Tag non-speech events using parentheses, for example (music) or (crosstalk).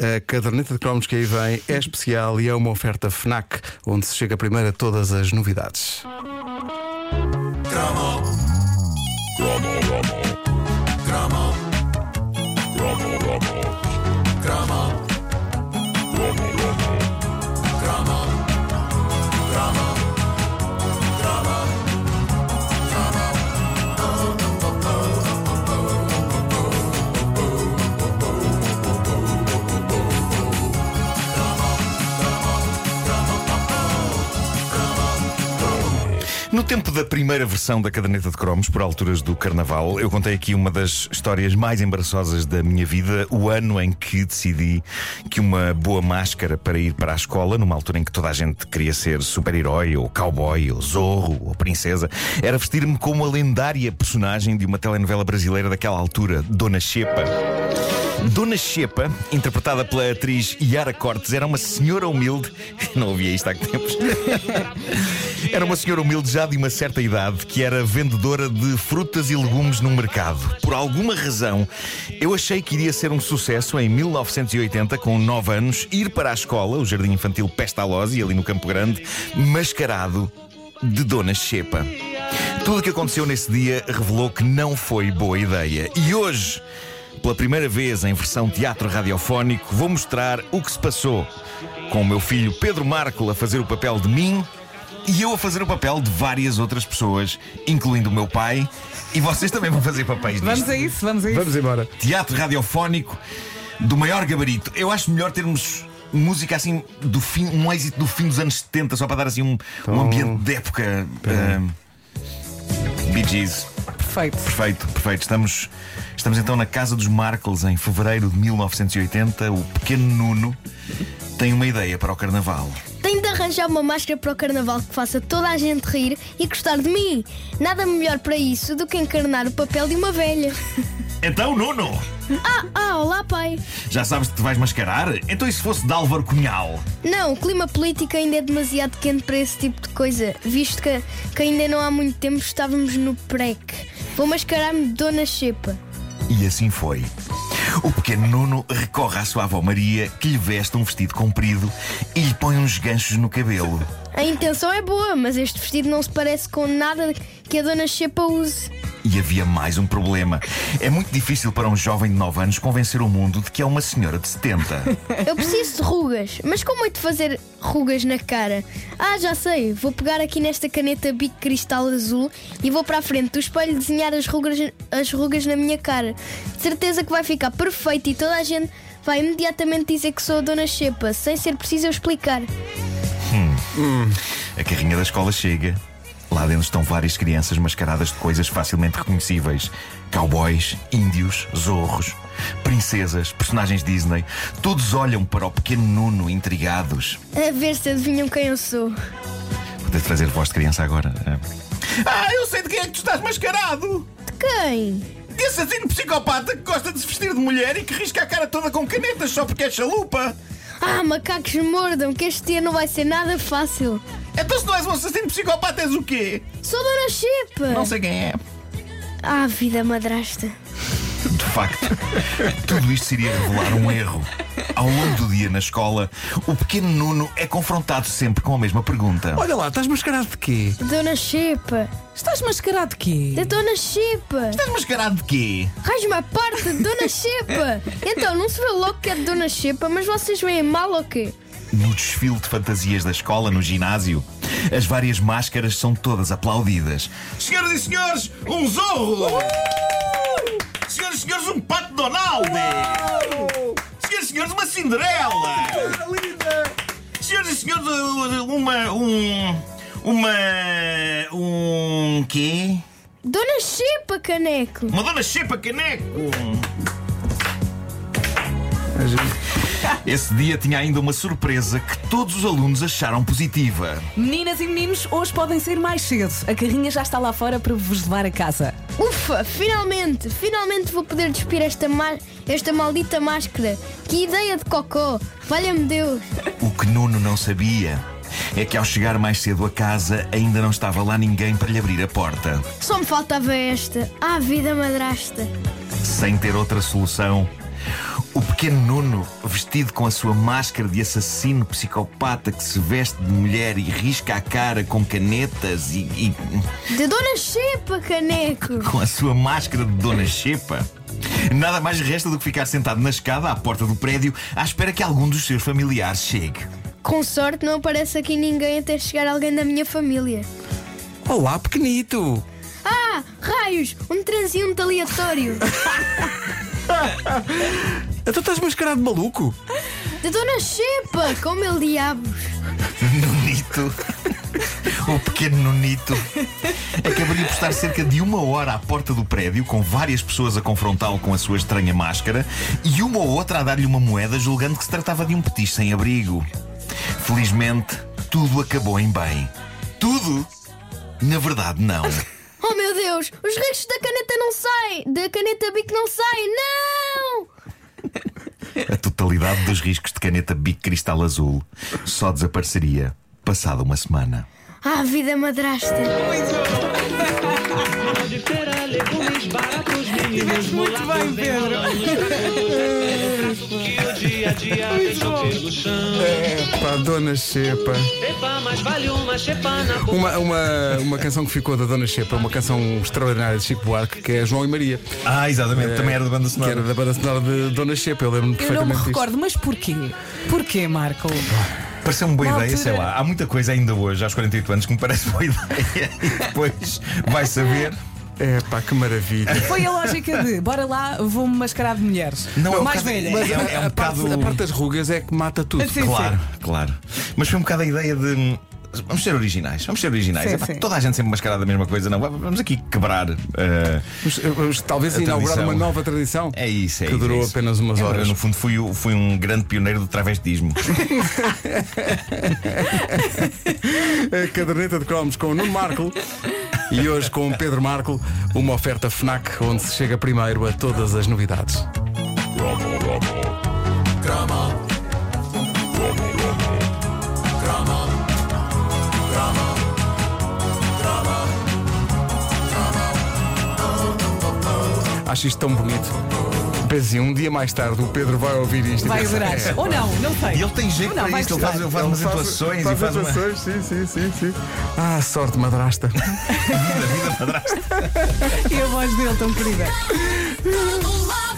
A caderneta de cromos que aí vem é especial e é uma oferta FNAC, onde se chega primeiro a todas as novidades. No tempo da primeira versão da caderneta de cromos, por alturas do carnaval, eu contei aqui uma das histórias mais embaraçosas da minha vida, o ano em que decidi que uma boa máscara para ir para a escola, numa altura em que toda a gente queria ser super-herói, ou cowboy, ou zorro, ou princesa, era vestir-me como a lendária personagem de uma telenovela brasileira daquela altura, Dona Xepa. Dona Xepa, interpretada pela atriz Yara Cortes, era uma senhora humilde. (laughs) Não ouvia isto há que tempos. (laughs) Era uma senhora humilde já de uma certa idade que era vendedora de frutas e legumes no mercado. Por alguma razão, eu achei que iria ser um sucesso em 1980, com 9 anos, ir para a escola, o Jardim Infantil Pestalozzi, ali no Campo Grande, mascarado de Dona Xepa. Tudo o que aconteceu nesse dia revelou que não foi boa ideia. E hoje, pela primeira vez em versão teatro radiofónico, vou mostrar o que se passou com o meu filho Pedro Marco a fazer o papel de mim e eu a fazer o papel de várias outras pessoas, incluindo o meu pai. E vocês também vão fazer papéis disto. Vamos a isso, vamos a isso. Vamos embora. Teatro radiofónico do maior gabarito. Eu acho melhor termos música assim do fim, um êxito do fim dos anos 70, só para dar assim um, um ambiente de época. Uh, Bee Gees. Perfeito. Perfeito, perfeito. Estamos, estamos então na casa dos Markles em fevereiro de 1980. O pequeno Nuno tem uma ideia para o carnaval. Tenho de arranjar uma máscara para o carnaval que faça toda a gente rir e gostar de mim. Nada melhor para isso do que encarnar o papel de uma velha. (laughs) Então, Nuno, Ah, ah, olá, pai. já sabes que te vais mascarar? Então, e se fosse de Álvaro Cunhal? Não, o clima político ainda é demasiado quente para esse tipo de coisa, visto que, que ainda não há muito tempo estávamos no PREC. Vou mascarar-me de Dona Xepa. E assim foi. O pequeno Nuno recorre à sua avó Maria, que lhe veste um vestido comprido e lhe põe uns ganchos no cabelo. A intenção é boa, mas este vestido não se parece com nada que a Dona Xepa use. E havia mais um problema. É muito difícil para um jovem de 9 anos convencer o mundo de que é uma senhora de 70. Eu preciso de rugas, mas como é de fazer rugas na cara? Ah, já sei, vou pegar aqui nesta caneta Bic Cristal Azul e vou para a frente do espelho desenhar as rugas, as rugas na minha cara. De certeza que vai ficar perfeito e toda a gente vai imediatamente dizer que sou a Dona Xepa, sem ser preciso eu explicar. A carrinha da escola chega. Lá dentro estão várias crianças mascaradas de coisas facilmente reconhecíveis: cowboys, índios, zorros, princesas, personagens Disney. Todos olham para o pequeno Nuno intrigados. A ver se adivinham quem eu sou. Vou ter de fazer voz de criança agora. Ah, eu sei de quem é que tu estás mascarado! De quem? De assassino psicopata que gosta de se vestir de mulher e que risca a cara toda com canetas só porque é chalupa! Ah, macacos mordam, que este dia não vai ser nada fácil. Então, se não és um assassino psicopata, és o quê? Sou Dona Xepa! Não sei quem é. Ah, vida madrasta. De facto, tudo isto seria revelar um erro. Ao longo do dia na escola, o pequeno Nuno é confrontado sempre com a mesma pergunta. Olha lá, estás mascarado de quê? Dona Xepa! Estás mascarado de quê? Da Dona Xepa! Estás mascarado de quê? Raios-me a parte de Dona (laughs) Xepa! Então, não se vê logo que é de Dona Xepa, mas vocês veem mal ou quê? No desfile de fantasias da escola, no ginásio, as várias máscaras são todas aplaudidas. Senhoras e senhores, um zorro! Senhoras e senhores, um pato Donald! Senhoras e senhores, uma Cinderela! Senhoras e senhores, uma. um. uma. um. quê? Dona Xepa, caneco! Uma dona Xepa Caneco! (laughs) Esse dia tinha ainda uma surpresa que todos os alunos acharam positiva. Meninas e meninos, hoje podem sair mais cedo. A carrinha já está lá fora para vos levar a casa. Ufa, finalmente! Finalmente vou poder despir esta, ma- esta maldita máscara! Que ideia de cocó! Valha-me Deus! O que Nuno não sabia é que ao chegar mais cedo a casa ainda não estava lá ninguém para lhe abrir a porta. Só me faltava esta! Ah, vida madrasta! Sem ter outra solução, O pequeno Nuno, vestido com a sua máscara de assassino psicopata que se veste de mulher e risca a cara com canetas e, e De Dona Xepa, caneco! (laughs) com a sua máscara de Dona Xepa. Nada mais resta do que ficar sentado na escada à porta do prédio à espera que algum dos seus familiares chegue. Com sorte não aparece aqui ninguém até chegar alguém da minha família. Olá, pequenito! Ah, raios! Um transeunte aleatório! (laughs) (laughs) Então estás mascarado de maluco? De Dona Xepa, com mil diabos! Nunito. O pequeno Nunito acabaria por estar cerca de uma hora à porta do prédio, com várias pessoas a confrontá-lo com a sua estranha máscara e uma ou outra a dar-lhe uma moeda, julgando que se tratava de um petis sem abrigo. Felizmente, tudo acabou em bem. Tudo? Na verdade, não. Oh meu Deus! Os restos da caneta não saem! Da caneta Bic não saem! Não! A totalidade dos riscos de caneta Bic Cristal Azul só desapareceria passada uma semana. Ah, vida madrasta! meninos Muito bem, Pedro. que o dia a dia deixou pelo chão. Pá, Dona Xepa. Epa, uma. Uma, uma, uma canção que ficou da Dona Xepa, uma canção extraordinária de Chico Buarque, que é João e Maria, Ah, exatamente, também era da banda que era da banda sonora de Dona Xepa. Eu lembro-me Eu não me perfeitamente disto. recordo, mas porquê? Porquê, Marco? Pareceu-me boa Na ideia, sei lá. Há muita coisa ainda hoje, aos 48 anos, que me parece boa ideia. E (laughs) depois vai saber. É pá, que maravilha. Foi a lógica de bora lá, vou-me mascarar de mulheres. Não, é um mais bocado- velha. mas- É- é um a, parte, bocado- a parte das rugas é que mata tudo. Sim, claro, claro. Mas foi um bocado a ideia de. Vamos ser originais, vamos ser originais. Sim, Epá, sim. Toda a gente sempre mascarada da mesma coisa, não. Vamos aqui quebrar. eh, Vamos, vamos talvez A inaugurar tradição. uma nova tradição. é isso, é Que isso, durou é isso. apenas umas Eu, horas. Eu, no fundo, fui, o- fui um grande pioneiro do travestismo. (laughs) A caderneta de cromos com o Nuno Marco e hoje com o Pedro Marco, uma oferta FNAC onde se chega primeiro a todas as novidades. Acho isto tão bonito. Pensa assim, um dia mais tarde o Pedro vai ouvir isto e Vai adorar. "É, Ou não, não sei. E ele tem jeito não, para isto, ele faz, ele faz umas atuações faz e faz uma. atuações, sim, sim, sim, sim. Ah, sorte madrasta. (laughs) E a voz dele tão querida. (laughs)